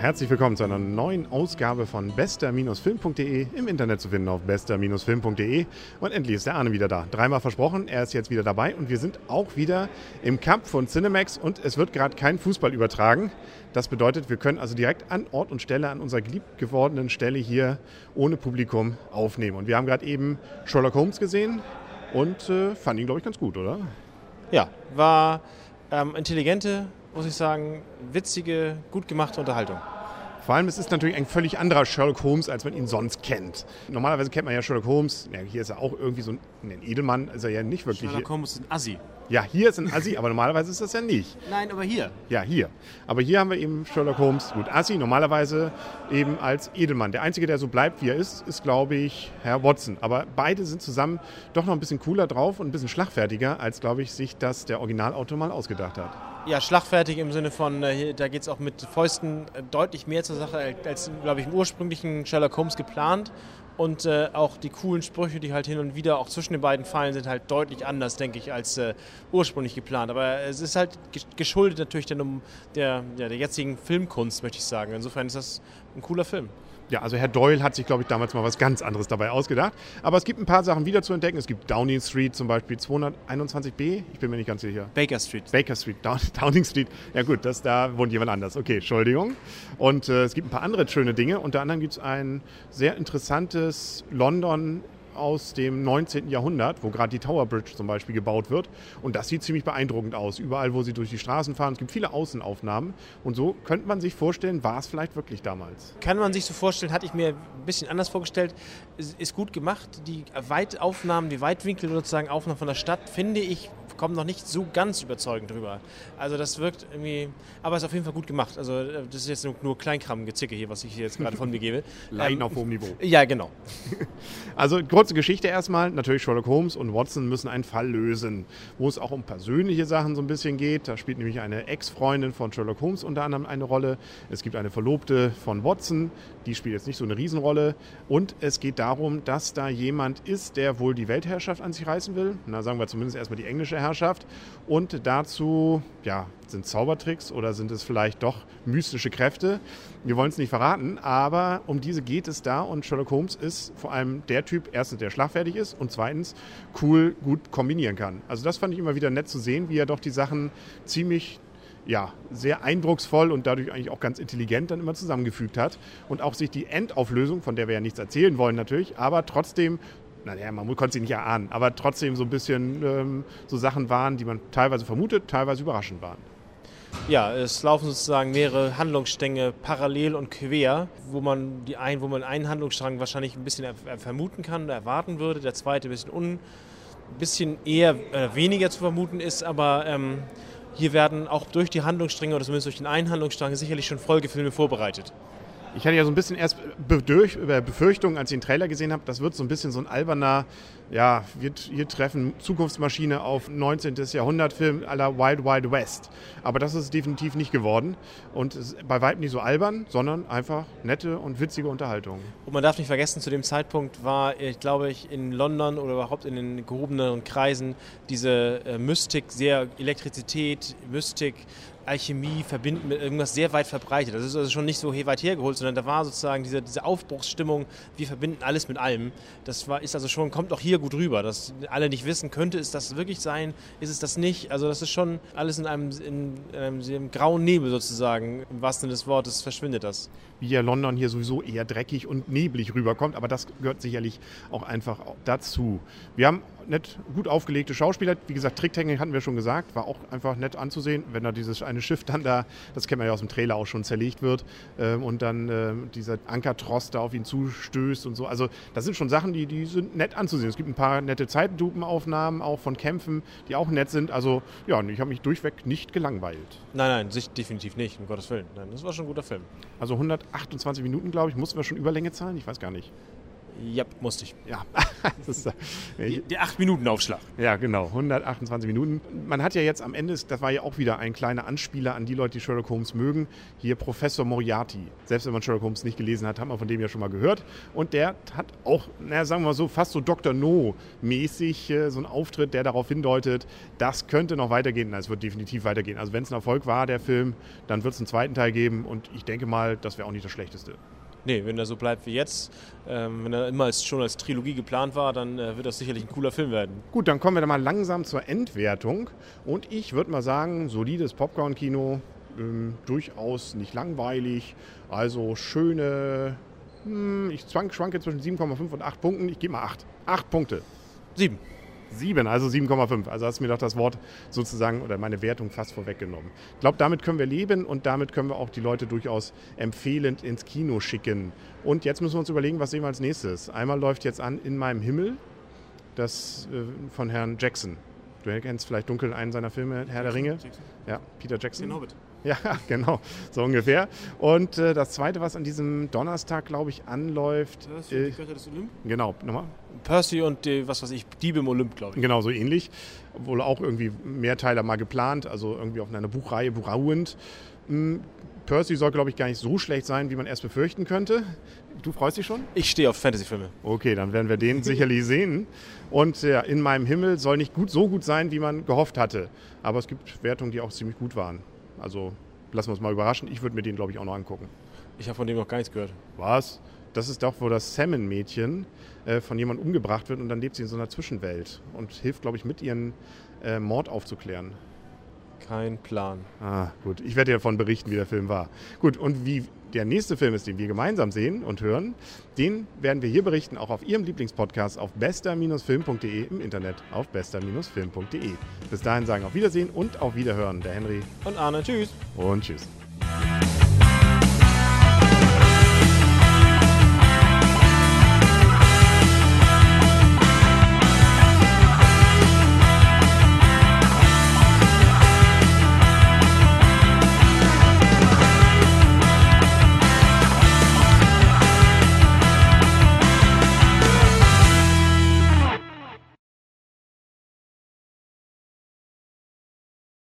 herzlich willkommen zu einer neuen Ausgabe von bester-film.de im Internet zu finden auf bester-film.de. Und endlich ist der Arne wieder da. Dreimal versprochen, er ist jetzt wieder dabei und wir sind auch wieder im Cup von Cinemax und es wird gerade kein Fußball übertragen. Das bedeutet, wir können also direkt an Ort und Stelle, an unserer geliebt gewordenen Stelle hier ohne Publikum aufnehmen. Und wir haben gerade eben Sherlock Holmes gesehen und äh, fand ihn, glaube ich, ganz gut, oder? Ja, war ähm, intelligente, muss ich sagen, witzige, gut gemachte Unterhaltung. Vor allem, es ist natürlich ein völlig anderer Sherlock Holmes, als man ihn sonst kennt. Normalerweise kennt man ja Sherlock Holmes, ja, hier ist er auch irgendwie so ein, ein Edelmann, ist er ja nicht wirklich. Sherlock Holmes ist ein Assi. Ja, hier ist ein Assi, aber normalerweise ist das ja nicht. Nein, aber hier. Ja, hier. Aber hier haben wir eben Sherlock Holmes, gut, Assi, normalerweise eben als Edelmann. Der Einzige, der so bleibt, wie er ist, ist, glaube ich, Herr Watson. Aber beide sind zusammen doch noch ein bisschen cooler drauf und ein bisschen schlagfertiger, als, glaube ich, sich das der Originalautor mal ausgedacht hat. Ja, schlagfertig im Sinne von, äh, da geht es auch mit Fäusten äh, deutlich mehr zur Sache als, glaube ich, im ursprünglichen Sherlock Holmes geplant. Und äh, auch die coolen Sprüche, die halt hin und wieder auch zwischen den beiden fallen, sind halt deutlich anders, denke ich, als äh, ursprünglich geplant. Aber es ist halt geschuldet natürlich der, der, der jetzigen Filmkunst, möchte ich sagen. Insofern ist das ein cooler Film. Ja, also Herr Doyle hat sich, glaube ich, damals mal was ganz anderes dabei ausgedacht. Aber es gibt ein paar Sachen wieder zu entdecken. Es gibt Downing Street zum Beispiel 221b. Ich bin mir nicht ganz sicher. Baker Street. Baker Street, Downing Street. Ja gut, das, da wohnt jemand anders. Okay, Entschuldigung. Und äh, es gibt ein paar andere schöne Dinge. Unter anderem gibt es ein sehr interessantes London aus dem 19. Jahrhundert, wo gerade die Tower Bridge zum Beispiel gebaut wird. Und das sieht ziemlich beeindruckend aus. Überall, wo sie durch die Straßen fahren. Es gibt viele Außenaufnahmen. Und so könnte man sich vorstellen, war es vielleicht wirklich damals. Kann man sich so vorstellen, hatte ich mir ein bisschen anders vorgestellt. Ist gut gemacht. Die Weitaufnahmen, die Weitwinkel sozusagen Aufnahmen von der Stadt, finde ich, kommen noch nicht so ganz überzeugend drüber. Also das wirkt irgendwie, aber es ist auf jeden Fall gut gemacht. Also äh, das ist jetzt nur, nur Kleinkram-Gezicke hier, was ich hier jetzt gerade von mir gebe. Leiden ähm, auf hohem Niveau. Ja, genau. Also kurze Geschichte erstmal. Natürlich Sherlock Holmes und Watson müssen einen Fall lösen, wo es auch um persönliche Sachen so ein bisschen geht. Da spielt nämlich eine Ex-Freundin von Sherlock Holmes unter anderem eine Rolle. Es gibt eine Verlobte von Watson, die spielt jetzt nicht so eine Riesenrolle. Und es geht darum, dass da jemand ist, der wohl die Weltherrschaft an sich reißen will. Na, sagen wir zumindest erstmal die englische Herrschaft Herrschaft. Und dazu, ja, sind Zaubertricks oder sind es vielleicht doch mystische Kräfte? Wir wollen es nicht verraten, aber um diese geht es da und Sherlock Holmes ist vor allem der Typ, erstens, der schlagfertig ist und zweitens cool gut kombinieren kann. Also das fand ich immer wieder nett zu sehen, wie er doch die Sachen ziemlich ja, sehr eindrucksvoll und dadurch eigentlich auch ganz intelligent dann immer zusammengefügt hat. Und auch sich die Endauflösung, von der wir ja nichts erzählen wollen natürlich, aber trotzdem naja, man konnte sie nicht erahnen, aber trotzdem so ein bisschen ähm, so Sachen waren, die man teilweise vermutet, teilweise überraschend waren. Ja, es laufen sozusagen mehrere Handlungsstränge parallel und quer, wo man die ein, wo man einen Handlungsstrang wahrscheinlich ein bisschen vermuten kann oder erwarten würde, der zweite ein bisschen, un, bisschen eher äh, weniger zu vermuten ist, aber ähm, hier werden auch durch die Handlungsstränge oder zumindest durch den einen Handlungsstrang sicherlich schon Folgefilme vorbereitet. Ich hatte ja so ein bisschen erst Befürchtungen, als ich den Trailer gesehen habe, das wird so ein bisschen so ein alberner, ja, wir, wir treffen Zukunftsmaschine auf 19. Jahrhundert-Film aller Wild Wild West. Aber das ist definitiv nicht geworden und bei weitem nicht so albern, sondern einfach nette und witzige Unterhaltung. Und man darf nicht vergessen, zu dem Zeitpunkt war, ich glaube ich, in London oder überhaupt in den gehobeneren Kreisen diese äh, Mystik, sehr Elektrizität, Mystik, Alchemie verbinden mit irgendwas sehr weit verbreitet. Das ist also schon nicht so weit hergeholt, sondern da war sozusagen diese, diese Aufbruchsstimmung, wir verbinden alles mit allem. Das war, ist also schon, kommt auch hier gut rüber, dass alle nicht wissen, könnte es das wirklich sein, ist es das nicht? Also das ist schon alles in einem, in in einem grauen Nebel sozusagen, im wahrsten Sinne des Wortes verschwindet das. Wie ja London hier sowieso eher dreckig und neblig rüberkommt, aber das gehört sicherlich auch einfach dazu. Wir haben nett gut aufgelegte Schauspieler. Wie gesagt, Tricktechnik hatten wir schon gesagt, war auch einfach nett anzusehen, wenn da dieses eine Schiff dann da, das kennen wir ja aus dem Trailer auch schon, zerlegt wird äh, und dann äh, dieser Ankertrost da auf ihn zustößt und so. Also das sind schon Sachen, die, die sind nett anzusehen. Es gibt ein paar nette Zeitlupenaufnahmen auch von Kämpfen, die auch nett sind. Also ja, ich habe mich durchweg nicht gelangweilt. Nein, nein, sich definitiv nicht, um Gottes Willen. Nein, das war schon ein guter Film. Also 128 Minuten, glaube ich, mussten wir schon Überlänge zahlen? Ich weiß gar nicht. Ja, musste ich. Ja, ist, Die, der 8-Minuten-Aufschlag. ja, genau, 128 Minuten. Man hat ja jetzt am Ende, das war ja auch wieder ein kleiner Anspieler an die Leute, die Sherlock Holmes mögen, hier Professor Moriarty. Selbst wenn man Sherlock Holmes nicht gelesen hat, hat man von dem ja schon mal gehört. Und der hat auch, naja, sagen wir mal so, fast so Dr. No-mäßig äh, so einen Auftritt, der darauf hindeutet, das könnte noch weitergehen. Es wird definitiv weitergehen. Also wenn es ein Erfolg war, der Film, dann wird es einen zweiten Teil geben und ich denke mal, das wäre auch nicht das Schlechteste. Nee, wenn er so bleibt wie jetzt, ähm, wenn er immer als, schon als Trilogie geplant war, dann äh, wird das sicherlich ein cooler Film werden. Gut, dann kommen wir dann mal langsam zur Endwertung. Und ich würde mal sagen, solides Popcorn-Kino, ähm, durchaus nicht langweilig. Also schöne, hm, ich zwang, schwanke zwischen 7,5 und 8 Punkten. Ich gebe mal 8. 8 Punkte. Sieben. 7, also 7,5. Also hast du mir doch das Wort sozusagen oder meine Wertung fast vorweggenommen. Ich glaube, damit können wir leben und damit können wir auch die Leute durchaus empfehlend ins Kino schicken. Und jetzt müssen wir uns überlegen, was sehen wir als nächstes. Einmal läuft jetzt an In meinem Himmel, das äh, von Herrn Jackson. Du kennst vielleicht dunkel einen seiner Filme, Herr der Ringe. Ja, Peter Jackson. Den Hobbit. Ja, genau, so ungefähr. Und äh, das Zweite, was an diesem Donnerstag, glaube ich, anläuft, Das äh, ist die Götter des Olymp. genau, nochmal, Percy und die, was weiß ich, Diebe im Olymp, glaube ich. Genau, so ähnlich. Wohl auch irgendwie Mehrteiler mal geplant, also irgendwie auf einer Buchreihe, Buchauend. Hm, Percy soll, glaube ich, gar nicht so schlecht sein, wie man erst befürchten könnte. Du freust dich schon? Ich stehe auf Fantasyfilme. Okay, dann werden wir den sicherlich sehen. Und ja, in meinem Himmel soll nicht gut, so gut sein, wie man gehofft hatte. Aber es gibt Wertungen, die auch ziemlich gut waren. Also lassen wir uns mal überraschen. Ich würde mir den, glaube ich, auch noch angucken. Ich habe von dem noch gar nichts gehört. Was? Das ist doch, wo das Salmon-Mädchen äh, von jemandem umgebracht wird und dann lebt sie in so einer Zwischenwelt und hilft, glaube ich, mit, ihren äh, Mord aufzuklären. Kein Plan. Ah, gut. Ich werde dir davon berichten, wie der Film war. Gut, und wie der nächste Film ist, den wir gemeinsam sehen und hören, den werden wir hier berichten, auch auf Ihrem Lieblingspodcast auf bester-film.de im Internet auf bester-film.de. Bis dahin sagen auf Wiedersehen und auf Wiederhören. Der Henry Und Arne, tschüss. und tschüss.